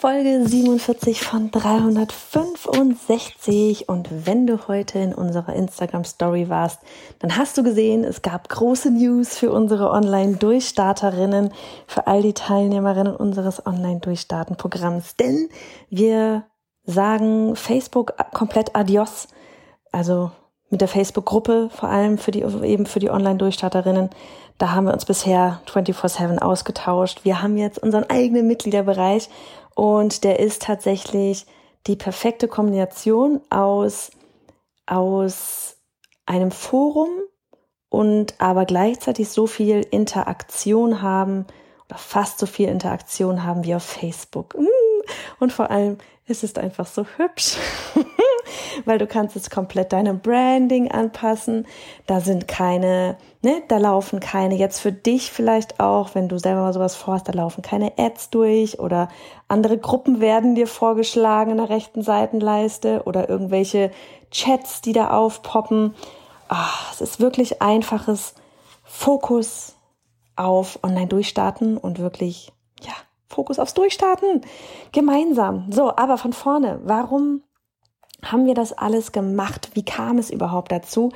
Folge 47 von 365 und wenn du heute in unserer Instagram Story warst, dann hast du gesehen, es gab große News für unsere Online-Durchstarterinnen, für all die Teilnehmerinnen unseres Online-Durchstarten-Programms, denn wir sagen Facebook komplett adios, also mit der Facebook-Gruppe, vor allem für die, eben für die Online-Durchstarterinnen. Da haben wir uns bisher 24-7 ausgetauscht. Wir haben jetzt unseren eigenen Mitgliederbereich und der ist tatsächlich die perfekte Kombination aus, aus einem Forum und aber gleichzeitig so viel Interaktion haben oder fast so viel Interaktion haben wie auf Facebook. Mm. Und vor allem ist es einfach so hübsch. weil du kannst jetzt komplett deinem Branding anpassen. Da sind keine, ne, da laufen keine, jetzt für dich vielleicht auch, wenn du selber mal sowas vorhast, da laufen keine Ads durch oder andere Gruppen werden dir vorgeschlagen in der rechten Seitenleiste oder irgendwelche Chats, die da aufpoppen. Ach, es ist wirklich einfaches Fokus auf Online-Durchstarten und wirklich, ja, Fokus aufs Durchstarten. Gemeinsam. So, aber von vorne. Warum haben wir das alles gemacht? Wie kam es überhaupt dazu?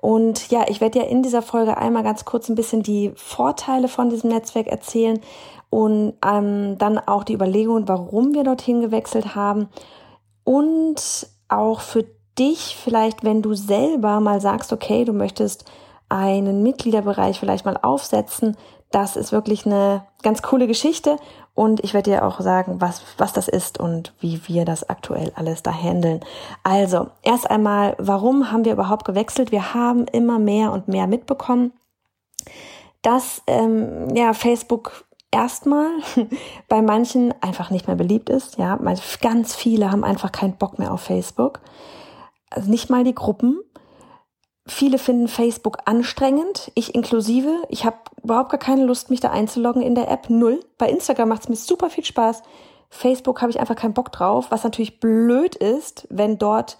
Und ja, ich werde ja in dieser Folge einmal ganz kurz ein bisschen die Vorteile von diesem Netzwerk erzählen und ähm, dann auch die Überlegungen, warum wir dorthin gewechselt haben und auch für dich vielleicht, wenn du selber mal sagst, okay, du möchtest einen Mitgliederbereich vielleicht mal aufsetzen, das ist wirklich eine ganz coole Geschichte und ich werde dir auch sagen, was, was das ist und wie wir das aktuell alles da handeln. Also, erst einmal, warum haben wir überhaupt gewechselt? Wir haben immer mehr und mehr mitbekommen, dass ähm, ja, Facebook erstmal bei manchen einfach nicht mehr beliebt ist. Ja, ganz viele haben einfach keinen Bock mehr auf Facebook. Also nicht mal die Gruppen. Viele finden Facebook anstrengend, ich inklusive. Ich habe überhaupt gar keine Lust, mich da einzuloggen in der App. Null. Bei Instagram macht es mir super viel Spaß. Facebook habe ich einfach keinen Bock drauf, was natürlich blöd ist, wenn dort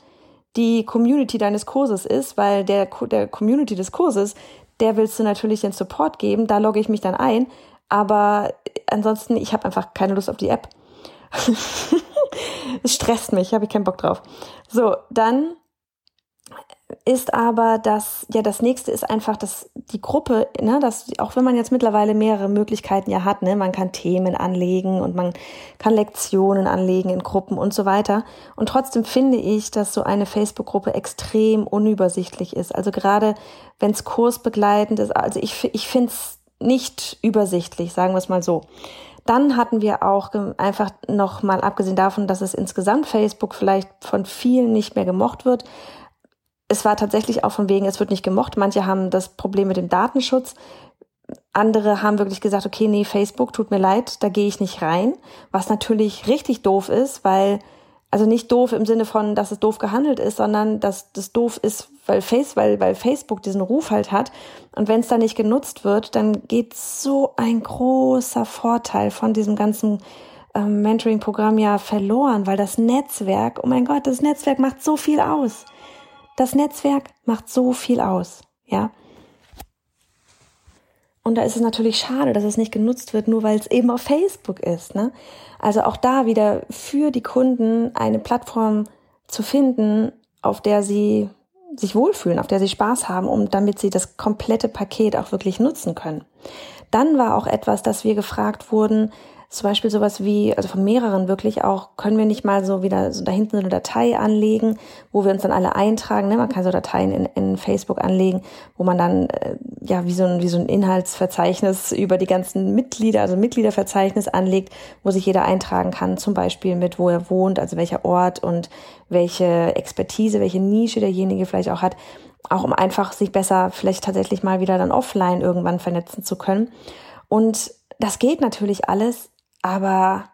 die Community deines Kurses ist, weil der, der Community des Kurses, der willst du natürlich den Support geben, da logge ich mich dann ein. Aber ansonsten, ich habe einfach keine Lust auf die App. es stresst mich, habe ich keinen Bock drauf. So, dann ist aber, dass ja das nächste ist einfach, dass die Gruppe, ne, dass auch wenn man jetzt mittlerweile mehrere Möglichkeiten ja hat, ne, man kann Themen anlegen und man kann Lektionen anlegen in Gruppen und so weiter. Und trotzdem finde ich, dass so eine Facebook-Gruppe extrem unübersichtlich ist. Also gerade wenn es kursbegleitend ist, also ich, ich finde es nicht übersichtlich, sagen wir es mal so. Dann hatten wir auch einfach noch mal abgesehen davon, dass es insgesamt Facebook vielleicht von vielen nicht mehr gemocht wird, es war tatsächlich auch von wegen, es wird nicht gemocht. Manche haben das Problem mit dem Datenschutz. Andere haben wirklich gesagt, okay, nee, Facebook, tut mir leid, da gehe ich nicht rein. Was natürlich richtig doof ist, weil, also nicht doof im Sinne von, dass es doof gehandelt ist, sondern dass das doof ist, weil, Face, weil, weil Facebook diesen Ruf halt hat. Und wenn es da nicht genutzt wird, dann geht so ein großer Vorteil von diesem ganzen ähm, Mentoring-Programm ja verloren, weil das Netzwerk, oh mein Gott, das Netzwerk macht so viel aus. Das Netzwerk macht so viel aus, ja. Und da ist es natürlich schade, dass es nicht genutzt wird, nur weil es eben auf Facebook ist. Ne? Also auch da wieder für die Kunden eine Plattform zu finden, auf der sie sich wohlfühlen, auf der sie Spaß haben, um damit sie das komplette Paket auch wirklich nutzen können. Dann war auch etwas, dass wir gefragt wurden, zum Beispiel sowas wie, also von mehreren wirklich auch, können wir nicht mal so wieder so da hinten so eine Datei anlegen, wo wir uns dann alle eintragen. Ne? Man kann so Dateien in, in Facebook anlegen, wo man dann äh, ja wie so, ein, wie so ein Inhaltsverzeichnis über die ganzen Mitglieder, also Mitgliederverzeichnis anlegt, wo sich jeder eintragen kann, zum Beispiel mit, wo er wohnt, also welcher Ort und welche Expertise, welche Nische derjenige vielleicht auch hat, auch um einfach sich besser vielleicht tatsächlich mal wieder dann offline irgendwann vernetzen zu können. Und das geht natürlich alles aber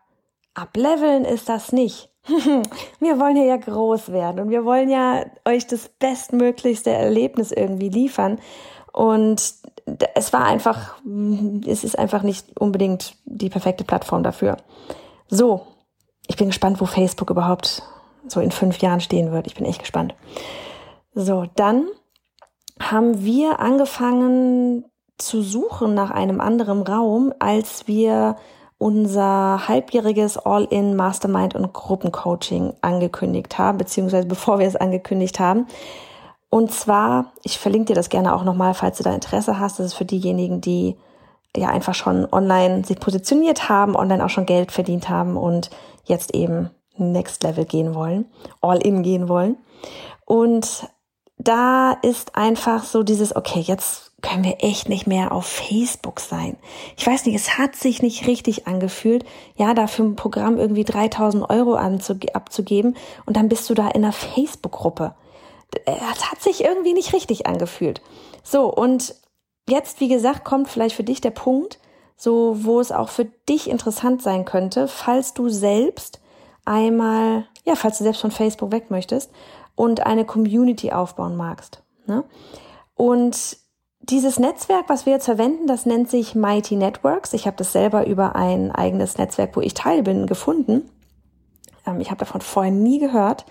ableveln ist das nicht. wir wollen hier ja groß werden und wir wollen ja euch das bestmöglichste Erlebnis irgendwie liefern. Und es war einfach, es ist einfach nicht unbedingt die perfekte Plattform dafür. So, ich bin gespannt, wo Facebook überhaupt so in fünf Jahren stehen wird. Ich bin echt gespannt. So, dann haben wir angefangen zu suchen nach einem anderen Raum, als wir unser halbjähriges All-in Mastermind und Gruppencoaching angekündigt haben, beziehungsweise bevor wir es angekündigt haben. Und zwar, ich verlinke dir das gerne auch nochmal, falls du da Interesse hast. Das ist für diejenigen, die ja einfach schon online sich positioniert haben, online auch schon Geld verdient haben und jetzt eben Next Level gehen wollen, All-in gehen wollen. Und da ist einfach so dieses, okay, jetzt können wir echt nicht mehr auf Facebook sein. Ich weiß nicht, es hat sich nicht richtig angefühlt, ja, da für ein Programm irgendwie 3000 Euro abzugeben und dann bist du da in einer Facebook-Gruppe. Das hat sich irgendwie nicht richtig angefühlt. So, und jetzt, wie gesagt, kommt vielleicht für dich der Punkt, so, wo es auch für dich interessant sein könnte, falls du selbst einmal, ja, falls du selbst von Facebook weg möchtest und eine Community aufbauen magst. Ne? Und dieses Netzwerk, was wir jetzt verwenden, das nennt sich Mighty Networks. Ich habe das selber über ein eigenes Netzwerk, wo ich Teil bin, gefunden. Ähm, ich habe davon vorher nie gehört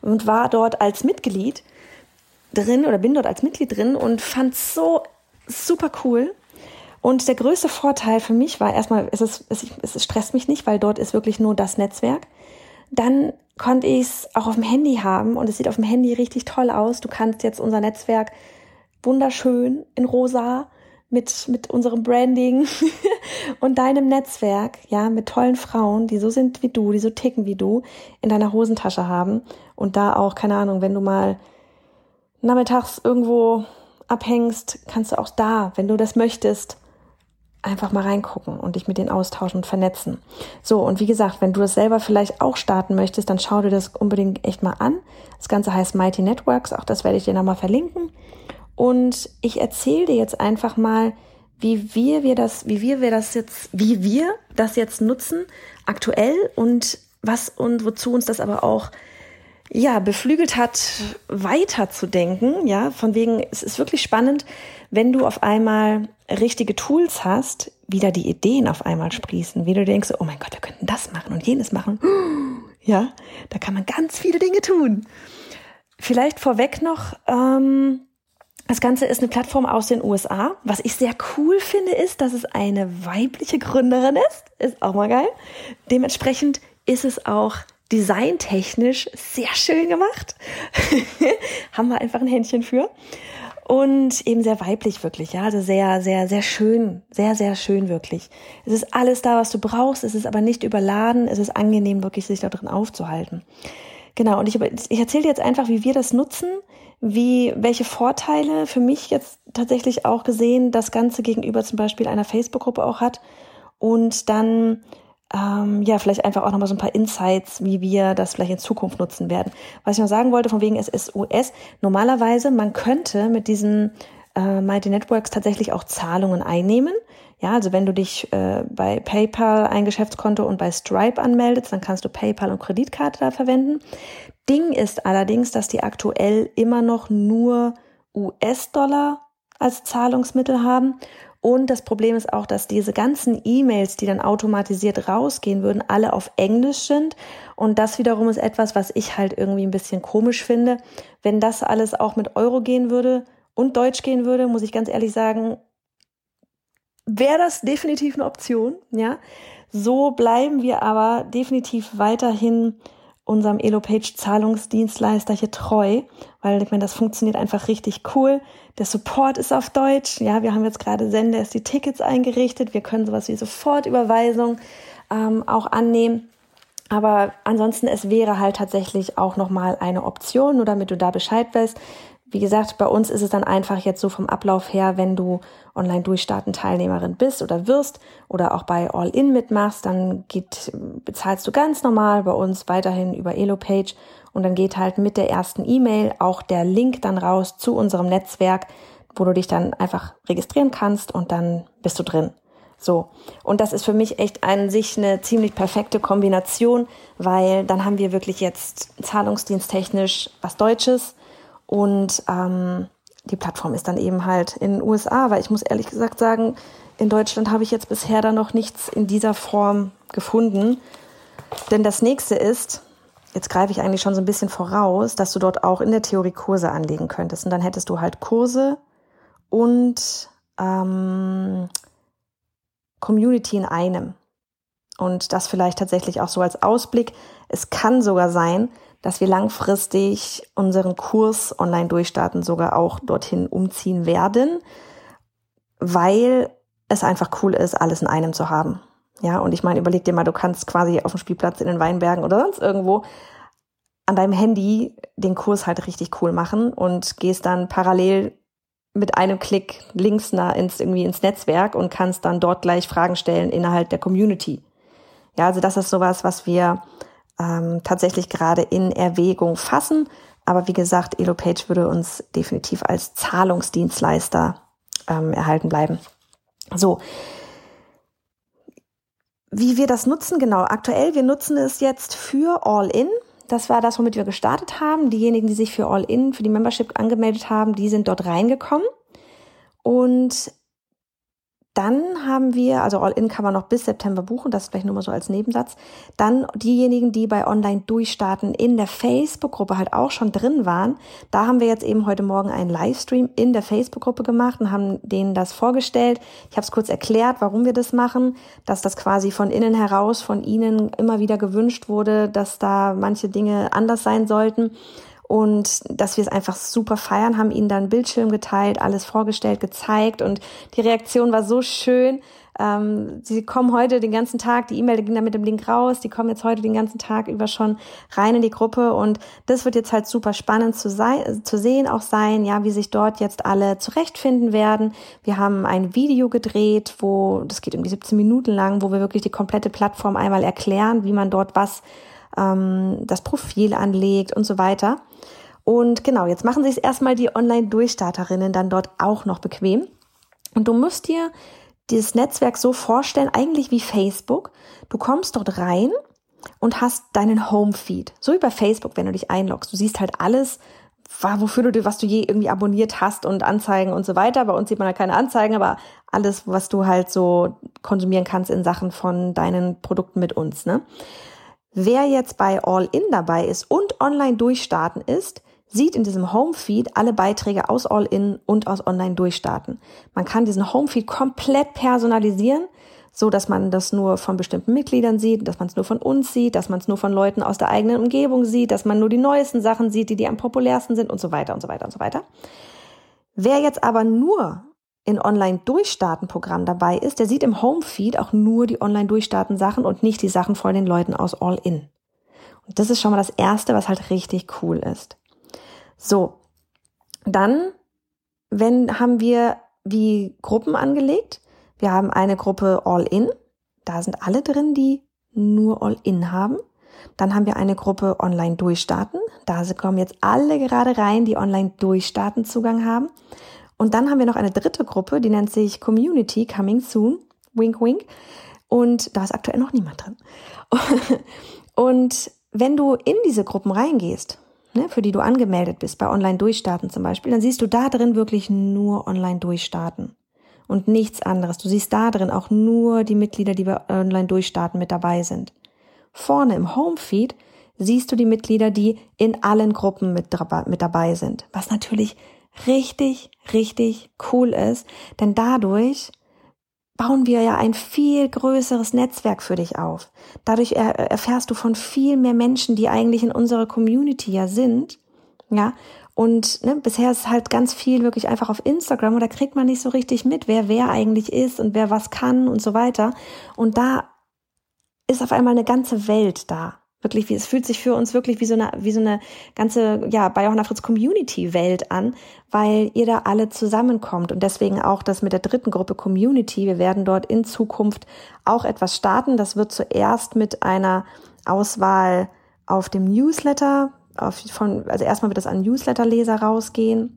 und war dort als Mitglied drin oder bin dort als Mitglied drin und fand so super cool. Und der größte Vorteil für mich war erstmal, es, ist, es, es stresst mich nicht, weil dort ist wirklich nur das Netzwerk. Dann konnte ich es auch auf dem Handy haben und es sieht auf dem Handy richtig toll aus. Du kannst jetzt unser Netzwerk wunderschön in rosa mit, mit unserem Branding und deinem Netzwerk, ja, mit tollen Frauen, die so sind wie du, die so ticken wie du, in deiner Hosentasche haben und da auch, keine Ahnung, wenn du mal nachmittags irgendwo abhängst, kannst du auch da, wenn du das möchtest, einfach mal reingucken und dich mit denen austauschen und vernetzen. So, und wie gesagt, wenn du das selber vielleicht auch starten möchtest, dann schau dir das unbedingt echt mal an. Das Ganze heißt Mighty Networks, auch das werde ich dir nochmal verlinken. Und ich erzähle dir jetzt einfach mal, wie wir, wir das, wie wir, wir das jetzt, wie wir das jetzt nutzen, aktuell und was und wozu uns das aber auch ja, beflügelt hat, weiterzudenken. Ja, von wegen, es ist wirklich spannend, wenn du auf einmal richtige Tools hast, wie da die Ideen auf einmal sprießen, wie du denkst, oh mein Gott, wir könnten das machen und jenes machen. Ja, da kann man ganz viele Dinge tun. Vielleicht vorweg noch, ähm, das Ganze ist eine Plattform aus den USA. Was ich sehr cool finde, ist, dass es eine weibliche Gründerin ist. Ist auch mal geil. Dementsprechend ist es auch designtechnisch sehr schön gemacht. Haben wir einfach ein Händchen für. Und eben sehr weiblich wirklich, ja. Also sehr, sehr, sehr schön. Sehr, sehr schön wirklich. Es ist alles da, was du brauchst. Es ist aber nicht überladen. Es ist angenehm, wirklich sich da drin aufzuhalten. Genau. Und ich, ich erzähle dir jetzt einfach, wie wir das nutzen wie, welche Vorteile für mich jetzt tatsächlich auch gesehen das Ganze gegenüber zum Beispiel einer Facebook-Gruppe auch hat und dann ähm, ja, vielleicht einfach auch nochmal so ein paar Insights, wie wir das vielleicht in Zukunft nutzen werden. Was ich noch sagen wollte, von wegen SSOS, normalerweise, man könnte mit diesen äh, Mighty Networks tatsächlich auch Zahlungen einnehmen. Ja, also wenn du dich äh, bei PayPal ein Geschäftskonto und bei Stripe anmeldest, dann kannst du PayPal und Kreditkarte da verwenden. Ding ist allerdings, dass die aktuell immer noch nur US-Dollar als Zahlungsmittel haben. Und das Problem ist auch, dass diese ganzen E-Mails, die dann automatisiert rausgehen würden, alle auf Englisch sind. Und das wiederum ist etwas, was ich halt irgendwie ein bisschen komisch finde. Wenn das alles auch mit Euro gehen würde und Deutsch gehen würde, muss ich ganz ehrlich sagen, wäre das definitiv eine Option, ja. So bleiben wir aber definitiv weiterhin unserem EloPage Zahlungsdienstleister hier treu, weil ich meine, das funktioniert einfach richtig cool. Der Support ist auf Deutsch. Ja, wir haben jetzt gerade Sender, ist die Tickets eingerichtet. Wir können sowas wie Sofortüberweisung ähm, auch annehmen. Aber ansonsten, es wäre halt tatsächlich auch nochmal eine Option, nur damit du da Bescheid weißt. Wie gesagt, bei uns ist es dann einfach jetzt so vom Ablauf her, wenn du online durchstarten Teilnehmerin bist oder wirst oder auch bei All-In mitmachst, dann geht, bezahlst du ganz normal bei uns weiterhin über Elopage und dann geht halt mit der ersten E-Mail auch der Link dann raus zu unserem Netzwerk, wo du dich dann einfach registrieren kannst und dann bist du drin. So. Und das ist für mich echt an sich eine ziemlich perfekte Kombination, weil dann haben wir wirklich jetzt zahlungsdiensttechnisch was Deutsches und ähm, die Plattform ist dann eben halt in den USA, weil ich muss ehrlich gesagt sagen, in Deutschland habe ich jetzt bisher da noch nichts in dieser Form gefunden. Denn das nächste ist, jetzt greife ich eigentlich schon so ein bisschen voraus, dass du dort auch in der Theorie Kurse anlegen könntest. Und dann hättest du halt Kurse und ähm, Community in einem. Und das vielleicht tatsächlich auch so als Ausblick. Es kann sogar sein, dass wir langfristig unseren Kurs online durchstarten, sogar auch dorthin umziehen werden, weil es einfach cool ist, alles in einem zu haben. Ja, und ich meine, überleg dir mal, du kannst quasi auf dem Spielplatz in den Weinbergen oder sonst irgendwo an deinem Handy den Kurs halt richtig cool machen und gehst dann parallel mit einem Klick links nach ins, irgendwie ins Netzwerk und kannst dann dort gleich Fragen stellen innerhalb der Community. Ja, also das ist sowas, was wir ähm, tatsächlich gerade in Erwägung fassen. Aber wie gesagt, EloPage würde uns definitiv als Zahlungsdienstleister ähm, erhalten bleiben. So. Wie wir das nutzen, genau. Aktuell, wir nutzen es jetzt für All-In. Das war das, womit wir gestartet haben. Diejenigen, die sich für All-In, für die Membership angemeldet haben, die sind dort reingekommen. Und dann haben wir, also All-In kann man noch bis September buchen, das vielleicht nur mal so als Nebensatz. Dann diejenigen, die bei Online durchstarten, in der Facebook-Gruppe halt auch schon drin waren. Da haben wir jetzt eben heute Morgen einen Livestream in der Facebook-Gruppe gemacht und haben denen das vorgestellt. Ich habe es kurz erklärt, warum wir das machen, dass das quasi von innen heraus von ihnen immer wieder gewünscht wurde, dass da manche Dinge anders sein sollten und dass wir es einfach super feiern, haben ihnen dann Bildschirm geteilt, alles vorgestellt, gezeigt und die Reaktion war so schön. Ähm, sie kommen heute den ganzen Tag, die E-Mail ging dann mit dem Link raus, die kommen jetzt heute den ganzen Tag über schon rein in die Gruppe und das wird jetzt halt super spannend zu, sein, zu sehen auch sein, ja, wie sich dort jetzt alle zurechtfinden werden. Wir haben ein Video gedreht, wo, das geht irgendwie 17 Minuten lang, wo wir wirklich die komplette Plattform einmal erklären, wie man dort was ähm, das Profil anlegt und so weiter. Und genau, jetzt machen sich erstmal die Online-Durchstarterinnen dann dort auch noch bequem. Und du musst dir dieses Netzwerk so vorstellen, eigentlich wie Facebook. Du kommst dort rein und hast deinen Home-Feed. So wie bei Facebook, wenn du dich einloggst. Du siehst halt alles, wofür du, was du je irgendwie abonniert hast und Anzeigen und so weiter. Bei uns sieht man ja keine Anzeigen, aber alles, was du halt so konsumieren kannst in Sachen von deinen Produkten mit uns, ne? Wer jetzt bei All-In dabei ist und online durchstarten ist, sieht in diesem Homefeed alle Beiträge aus All-In und aus Online durchstarten. Man kann diesen Homefeed komplett personalisieren, so dass man das nur von bestimmten Mitgliedern sieht, dass man es nur von uns sieht, dass man es nur von Leuten aus der eigenen Umgebung sieht, dass man nur die neuesten Sachen sieht, die die am populärsten sind und so weiter und so weiter und so weiter. Wer jetzt aber nur in Online-Durchstarten-Programm dabei ist, der sieht im Home-Feed auch nur die Online-Durchstarten-Sachen und nicht die Sachen von den Leuten aus All-In. Und das ist schon mal das Erste, was halt richtig cool ist. So, dann wenn, haben wir wie Gruppen angelegt. Wir haben eine Gruppe All-In. Da sind alle drin, die nur All-In haben. Dann haben wir eine Gruppe Online durchstarten. Da kommen jetzt alle gerade rein, die Online durchstarten Zugang haben. Und dann haben wir noch eine dritte Gruppe, die nennt sich Community Coming Soon. Wink, wink. Und da ist aktuell noch niemand drin. Und wenn du in diese Gruppen reingehst, ne, für die du angemeldet bist, bei Online Durchstarten zum Beispiel, dann siehst du da drin wirklich nur Online Durchstarten und nichts anderes. Du siehst da drin auch nur die Mitglieder, die bei Online Durchstarten mit dabei sind. Vorne im Homefeed siehst du die Mitglieder, die in allen Gruppen mit, mit dabei sind, was natürlich richtig, richtig cool ist, denn dadurch bauen wir ja ein viel größeres Netzwerk für dich auf. Dadurch erfährst du von viel mehr Menschen, die eigentlich in unserer Community ja sind, ja. Und ne, bisher ist halt ganz viel wirklich einfach auf Instagram und da kriegt man nicht so richtig mit, wer wer eigentlich ist und wer was kann und so weiter. Und da ist auf einmal eine ganze Welt da. Wirklich, wie, es fühlt sich für uns wirklich wie so eine, wie so eine ganze, ja, bei Johanna Fritz Community Welt an, weil ihr da alle zusammenkommt und deswegen auch das mit der dritten Gruppe Community. Wir werden dort in Zukunft auch etwas starten. Das wird zuerst mit einer Auswahl auf dem Newsletter, auf, von, also erstmal wird das an Newsletterleser rausgehen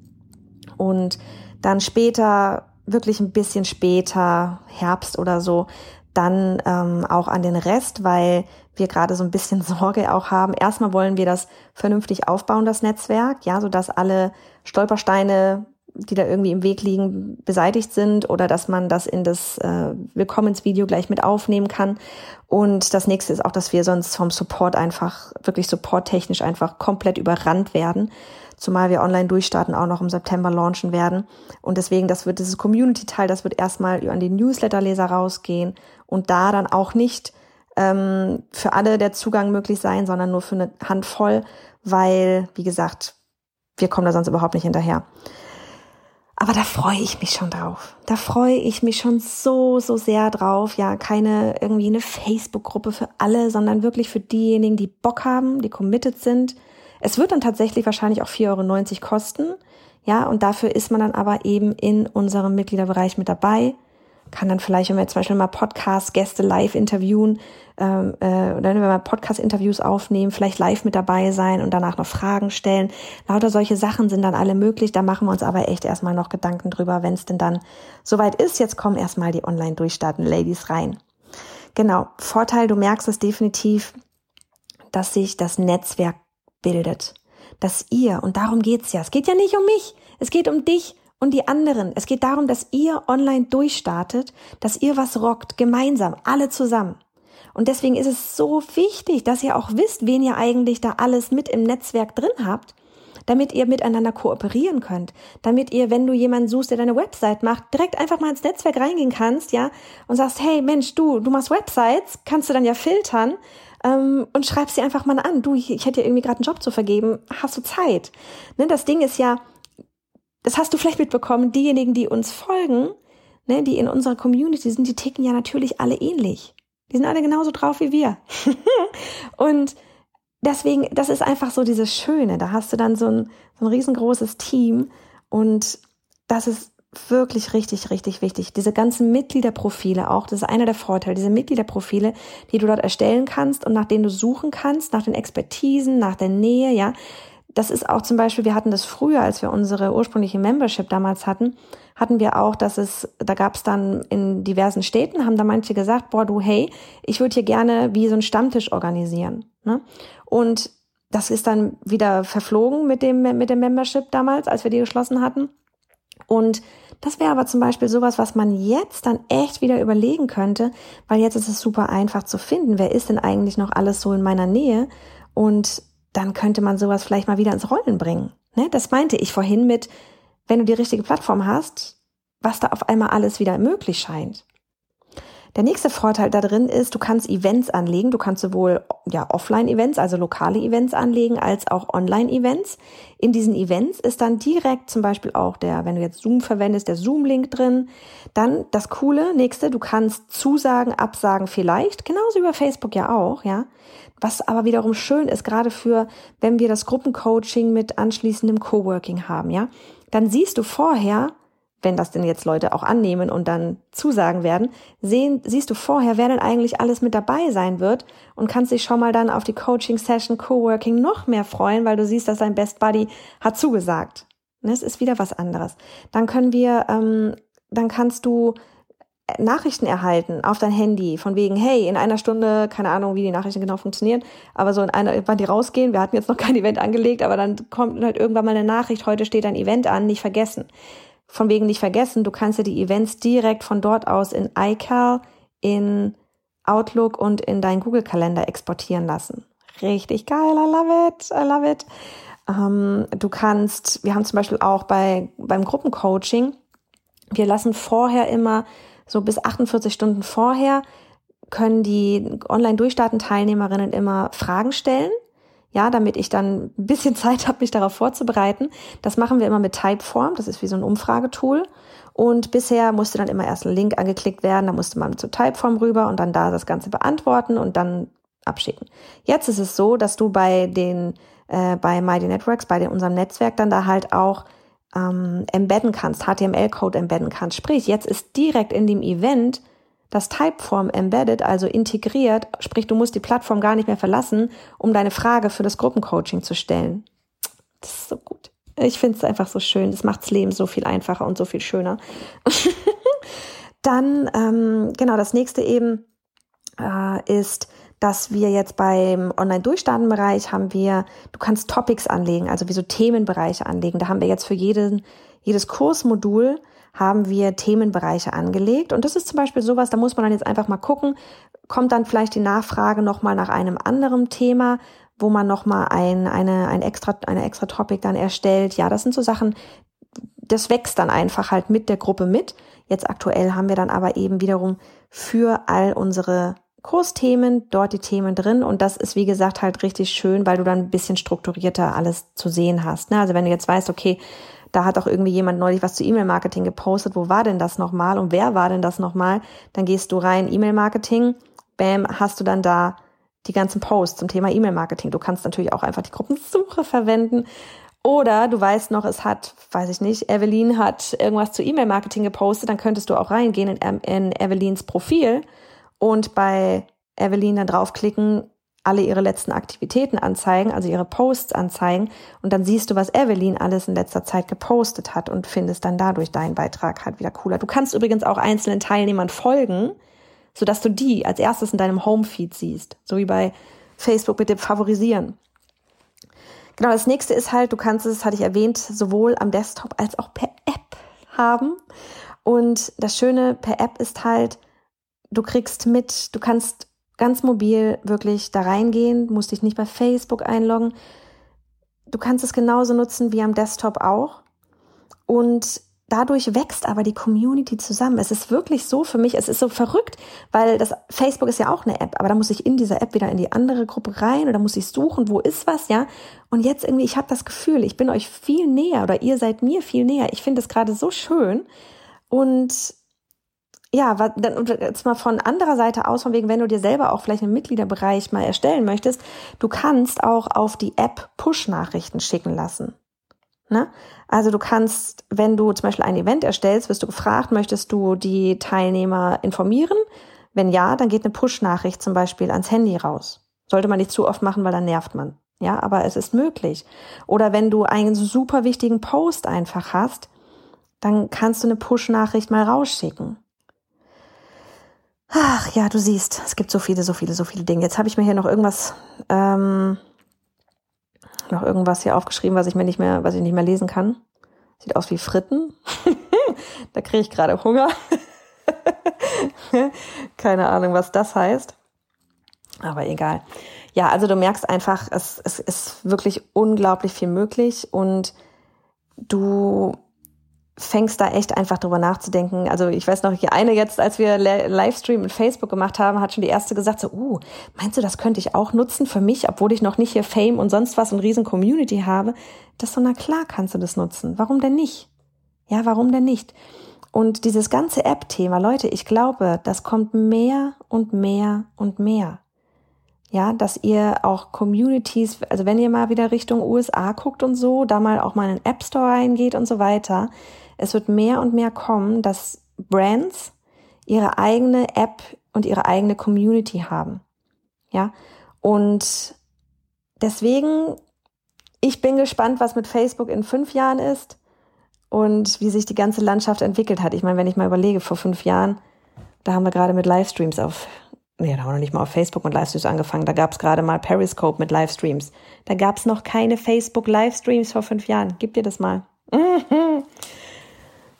und dann später, wirklich ein bisschen später, Herbst oder so, dann ähm, auch an den Rest, weil wir gerade so ein bisschen Sorge auch haben. Erstmal wollen wir das vernünftig aufbauen, das Netzwerk, ja, so dass alle Stolpersteine, die da irgendwie im Weg liegen, beseitigt sind oder dass man das in das äh, Willkommensvideo gleich mit aufnehmen kann. Und das nächste ist auch, dass wir sonst vom Support einfach, wirklich supporttechnisch einfach komplett überrannt werden. Zumal wir online durchstarten, auch noch im September launchen werden. Und deswegen, das wird dieses Community-Teil, das wird erstmal an die Newsletter-Leser rausgehen und da dann auch nicht ähm, für alle der Zugang möglich sein, sondern nur für eine Handvoll, weil, wie gesagt, wir kommen da sonst überhaupt nicht hinterher. Aber da freue ich mich schon drauf. Da freue ich mich schon so, so sehr drauf. Ja, keine irgendwie eine Facebook-Gruppe für alle, sondern wirklich für diejenigen, die Bock haben, die committed sind. Es wird dann tatsächlich wahrscheinlich auch 4,90 Euro kosten. Ja, und dafür ist man dann aber eben in unserem Mitgliederbereich mit dabei kann dann vielleicht, wenn wir zum Beispiel mal Podcast-Gäste live interviewen ähm, äh, oder wenn wir mal Podcast-Interviews aufnehmen, vielleicht live mit dabei sein und danach noch Fragen stellen. Lauter solche Sachen sind dann alle möglich. Da machen wir uns aber echt erstmal noch Gedanken drüber, wenn es denn dann soweit ist. Jetzt kommen erstmal die Online-Durchstarten-Ladies rein. Genau, Vorteil, du merkst es definitiv, dass sich das Netzwerk bildet. Dass ihr, und darum geht's ja, es geht ja nicht um mich, es geht um dich und die anderen. Es geht darum, dass ihr online durchstartet, dass ihr was rockt, gemeinsam, alle zusammen. Und deswegen ist es so wichtig, dass ihr auch wisst, wen ihr eigentlich da alles mit im Netzwerk drin habt, damit ihr miteinander kooperieren könnt, damit ihr, wenn du jemanden suchst, der deine Website macht, direkt einfach mal ins Netzwerk reingehen kannst, ja, und sagst, hey Mensch, du, du machst Websites, kannst du dann ja filtern ähm, und schreibst sie einfach mal an, du, ich, ich hätte dir irgendwie gerade einen Job zu vergeben, hast du Zeit? Ne, das Ding ist ja, das hast du vielleicht mitbekommen, diejenigen, die uns folgen, ne, die in unserer Community sind, die ticken ja natürlich alle ähnlich. Die sind alle genauso drauf wie wir. und deswegen, das ist einfach so dieses Schöne. Da hast du dann so ein, so ein riesengroßes Team und das ist wirklich richtig, richtig wichtig. Diese ganzen Mitgliederprofile auch, das ist einer der Vorteile, diese Mitgliederprofile, die du dort erstellen kannst und nach denen du suchen kannst, nach den Expertisen, nach der Nähe, ja, das ist auch zum Beispiel, wir hatten das früher, als wir unsere ursprüngliche Membership damals hatten, hatten wir auch, dass es, da gab es dann in diversen Städten, haben da manche gesagt, boah, du, hey, ich würde hier gerne wie so einen Stammtisch organisieren. Ne? Und das ist dann wieder verflogen mit dem, mit dem Membership damals, als wir die geschlossen hatten. Und das wäre aber zum Beispiel sowas, was man jetzt dann echt wieder überlegen könnte, weil jetzt ist es super einfach zu finden. Wer ist denn eigentlich noch alles so in meiner Nähe? Und dann könnte man sowas vielleicht mal wieder ins Rollen bringen. Ne? Das meinte ich vorhin mit, wenn du die richtige Plattform hast, was da auf einmal alles wieder möglich scheint. Der nächste Vorteil da drin ist, du kannst Events anlegen. Du kannst sowohl ja, Offline-Events, also lokale Events anlegen, als auch Online-Events. In diesen Events ist dann direkt zum Beispiel auch der, wenn du jetzt Zoom verwendest, der Zoom-Link drin. Dann das coole, nächste, du kannst zusagen, absagen vielleicht, genauso über Facebook ja auch, ja. Was aber wiederum schön ist, gerade für, wenn wir das Gruppencoaching mit anschließendem Coworking haben, ja, dann siehst du vorher, wenn das denn jetzt Leute auch annehmen und dann zusagen werden, sehen, siehst du vorher, wer denn eigentlich alles mit dabei sein wird und kannst dich schon mal dann auf die Coaching-Session, Coworking noch mehr freuen, weil du siehst, dass dein Best Buddy hat zugesagt. Das ist wieder was anderes. Dann können wir, ähm, dann kannst du Nachrichten erhalten auf dein Handy von wegen, hey, in einer Stunde, keine Ahnung, wie die Nachrichten genau funktionieren, aber so in einer, wann die rausgehen, wir hatten jetzt noch kein Event angelegt, aber dann kommt halt irgendwann mal eine Nachricht, heute steht ein Event an, nicht vergessen. Von wegen nicht vergessen, du kannst dir die Events direkt von dort aus in iCal, in Outlook und in deinen Google-Kalender exportieren lassen. Richtig geil, I love it, I love it. Ähm, du kannst, wir haben zum Beispiel auch bei, beim Gruppencoaching, wir lassen vorher immer so bis 48 Stunden vorher können die Online-Durchstarten-Teilnehmerinnen immer Fragen stellen. Ja, damit ich dann ein bisschen Zeit habe, mich darauf vorzubereiten. Das machen wir immer mit Typeform, das ist wie so ein Umfragetool. Und bisher musste dann immer erst ein Link angeklickt werden, da musste man zu Typeform rüber und dann da das Ganze beantworten und dann abschicken. Jetzt ist es so, dass du bei den äh, bei Mighty Networks, bei den, unserem Netzwerk dann da halt auch ähm, embedden kannst, HTML-Code embedden kannst. Sprich, jetzt ist direkt in dem Event das Typeform embedded, also integriert, sprich, du musst die Plattform gar nicht mehr verlassen, um deine Frage für das Gruppencoaching zu stellen. Das ist so gut. Ich finde es einfach so schön. Das macht das Leben so viel einfacher und so viel schöner. Dann, ähm, genau, das nächste eben äh, ist, dass wir jetzt beim Online-Durchstarten-Bereich haben wir, du kannst Topics anlegen, also wie so Themenbereiche anlegen. Da haben wir jetzt für jeden, jedes Kursmodul haben wir Themenbereiche angelegt. Und das ist zum Beispiel sowas, da muss man dann jetzt einfach mal gucken, kommt dann vielleicht die Nachfrage nochmal nach einem anderen Thema, wo man nochmal ein, eine, ein extra, eine extra Topic dann erstellt. Ja, das sind so Sachen, das wächst dann einfach halt mit der Gruppe mit. Jetzt aktuell haben wir dann aber eben wiederum für all unsere Kursthemen dort die Themen drin und das ist wie gesagt halt richtig schön, weil du dann ein bisschen strukturierter alles zu sehen hast. Ne? Also wenn du jetzt weißt, okay, da hat auch irgendwie jemand neulich was zu E-Mail-Marketing gepostet, wo war denn das nochmal und wer war denn das nochmal? Dann gehst du rein, E-Mail-Marketing, bam, hast du dann da die ganzen Posts zum Thema E-Mail-Marketing. Du kannst natürlich auch einfach die Gruppensuche verwenden. Oder du weißt noch, es hat, weiß ich nicht, Evelyn hat irgendwas zu E-Mail-Marketing gepostet, dann könntest du auch reingehen in, in Evelyns Profil und bei Evelyn dann draufklicken, alle ihre letzten Aktivitäten anzeigen, also ihre Posts anzeigen und dann siehst du, was Evelyn alles in letzter Zeit gepostet hat und findest dann dadurch deinen Beitrag halt wieder cooler. Du kannst übrigens auch einzelnen Teilnehmern folgen, sodass du die als erstes in deinem Homefeed siehst, so wie bei Facebook mit dem Favorisieren. Genau, das nächste ist halt, du kannst es, hatte ich erwähnt, sowohl am Desktop als auch per App haben. Und das Schöne per App ist halt, du kriegst mit, du kannst ganz mobil wirklich da reingehen, musst dich nicht bei Facebook einloggen. Du kannst es genauso nutzen wie am Desktop auch. Und dadurch wächst aber die Community zusammen. Es ist wirklich so für mich, es ist so verrückt, weil das Facebook ist ja auch eine App, aber da muss ich in dieser App wieder in die andere Gruppe rein oder muss ich suchen, wo ist was, ja? Und jetzt irgendwie, ich habe das Gefühl, ich bin euch viel näher oder ihr seid mir viel näher. Ich finde es gerade so schön und ja, dann jetzt mal von anderer Seite aus, von wegen, wenn du dir selber auch vielleicht einen Mitgliederbereich mal erstellen möchtest, du kannst auch auf die App Push-Nachrichten schicken lassen. Ne? Also du kannst, wenn du zum Beispiel ein Event erstellst, wirst du gefragt, möchtest du die Teilnehmer informieren? Wenn ja, dann geht eine Push-Nachricht zum Beispiel ans Handy raus. Sollte man nicht zu oft machen, weil dann nervt man. Ja, aber es ist möglich. Oder wenn du einen super wichtigen Post einfach hast, dann kannst du eine Push-Nachricht mal rausschicken. Ach ja, du siehst, es gibt so viele, so viele, so viele Dinge. Jetzt habe ich mir hier noch irgendwas, ähm, noch irgendwas hier aufgeschrieben, was ich mir nicht mehr, was ich nicht mehr lesen kann. Sieht aus wie Fritten. da kriege ich gerade Hunger. Keine Ahnung, was das heißt. Aber egal. Ja, also du merkst einfach, es, es ist wirklich unglaublich viel möglich und du fängst da echt einfach drüber nachzudenken. Also ich weiß noch, die eine jetzt, als wir Livestream mit Facebook gemacht haben, hat schon die erste gesagt so, uh, meinst du, das könnte ich auch nutzen für mich, obwohl ich noch nicht hier Fame und sonst was und riesen Community habe? Das so, na klar kannst du das nutzen. Warum denn nicht? Ja, warum denn nicht? Und dieses ganze App-Thema, Leute, ich glaube, das kommt mehr und mehr und mehr. Ja, dass ihr auch Communities, also wenn ihr mal wieder Richtung USA guckt und so, da mal auch mal in den App Store reingeht und so weiter, es wird mehr und mehr kommen, dass Brands ihre eigene App und ihre eigene Community haben. Ja, und deswegen, ich bin gespannt, was mit Facebook in fünf Jahren ist und wie sich die ganze Landschaft entwickelt hat. Ich meine, wenn ich mal überlege, vor fünf Jahren, da haben wir gerade mit Livestreams auf, nee, da haben wir noch nicht mal auf Facebook mit Livestreams angefangen. Da gab es gerade mal Periscope mit Livestreams. Da gab es noch keine Facebook Livestreams vor fünf Jahren. Gib dir das mal.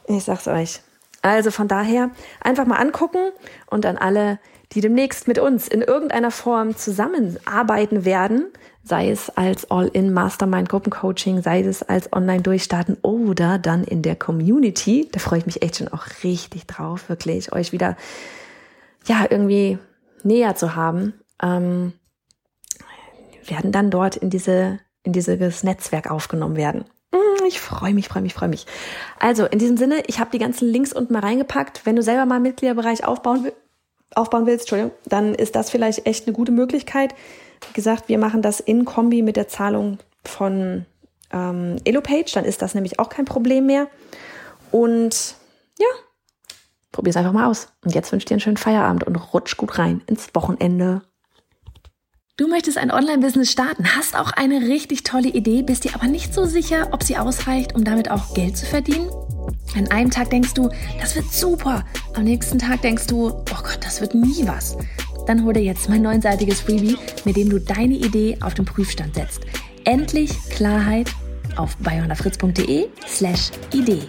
Ich sag's euch. Also von daher einfach mal angucken und an alle, die demnächst mit uns in irgendeiner Form zusammenarbeiten werden, sei es als All-in Mastermind Gruppencoaching, sei es als Online Durchstarten oder dann in der Community. Da freue ich mich echt schon auch richtig drauf, wirklich euch wieder ja irgendwie näher zu haben. Ähm, werden dann dort in diese in dieses Netzwerk aufgenommen werden. Mm, ich freue mich, freue mich, freue mich. Also in diesem Sinne, ich habe die ganzen Links unten mal reingepackt. Wenn du selber mal einen Mitgliederbereich aufbauen, aufbauen willst, Entschuldigung, dann ist das vielleicht echt eine gute Möglichkeit. Wie gesagt, wir machen das in Kombi mit der Zahlung von ähm, Elopage, dann ist das nämlich auch kein Problem mehr. Und ja, probier es einfach mal aus. Und jetzt wünsche ich dir einen schönen Feierabend und rutsch gut rein ins Wochenende. Du möchtest ein Online-Business starten, hast auch eine richtig tolle Idee, bist dir aber nicht so sicher, ob sie ausreicht, um damit auch Geld zu verdienen? An einem Tag denkst du, das wird super. Am nächsten Tag denkst du, oh Gott, das wird nie was. Dann hol dir jetzt mein neunseitiges Freebie, mit dem du deine Idee auf den Prüfstand setzt. Endlich Klarheit auf bayonafritz.de slash Idee.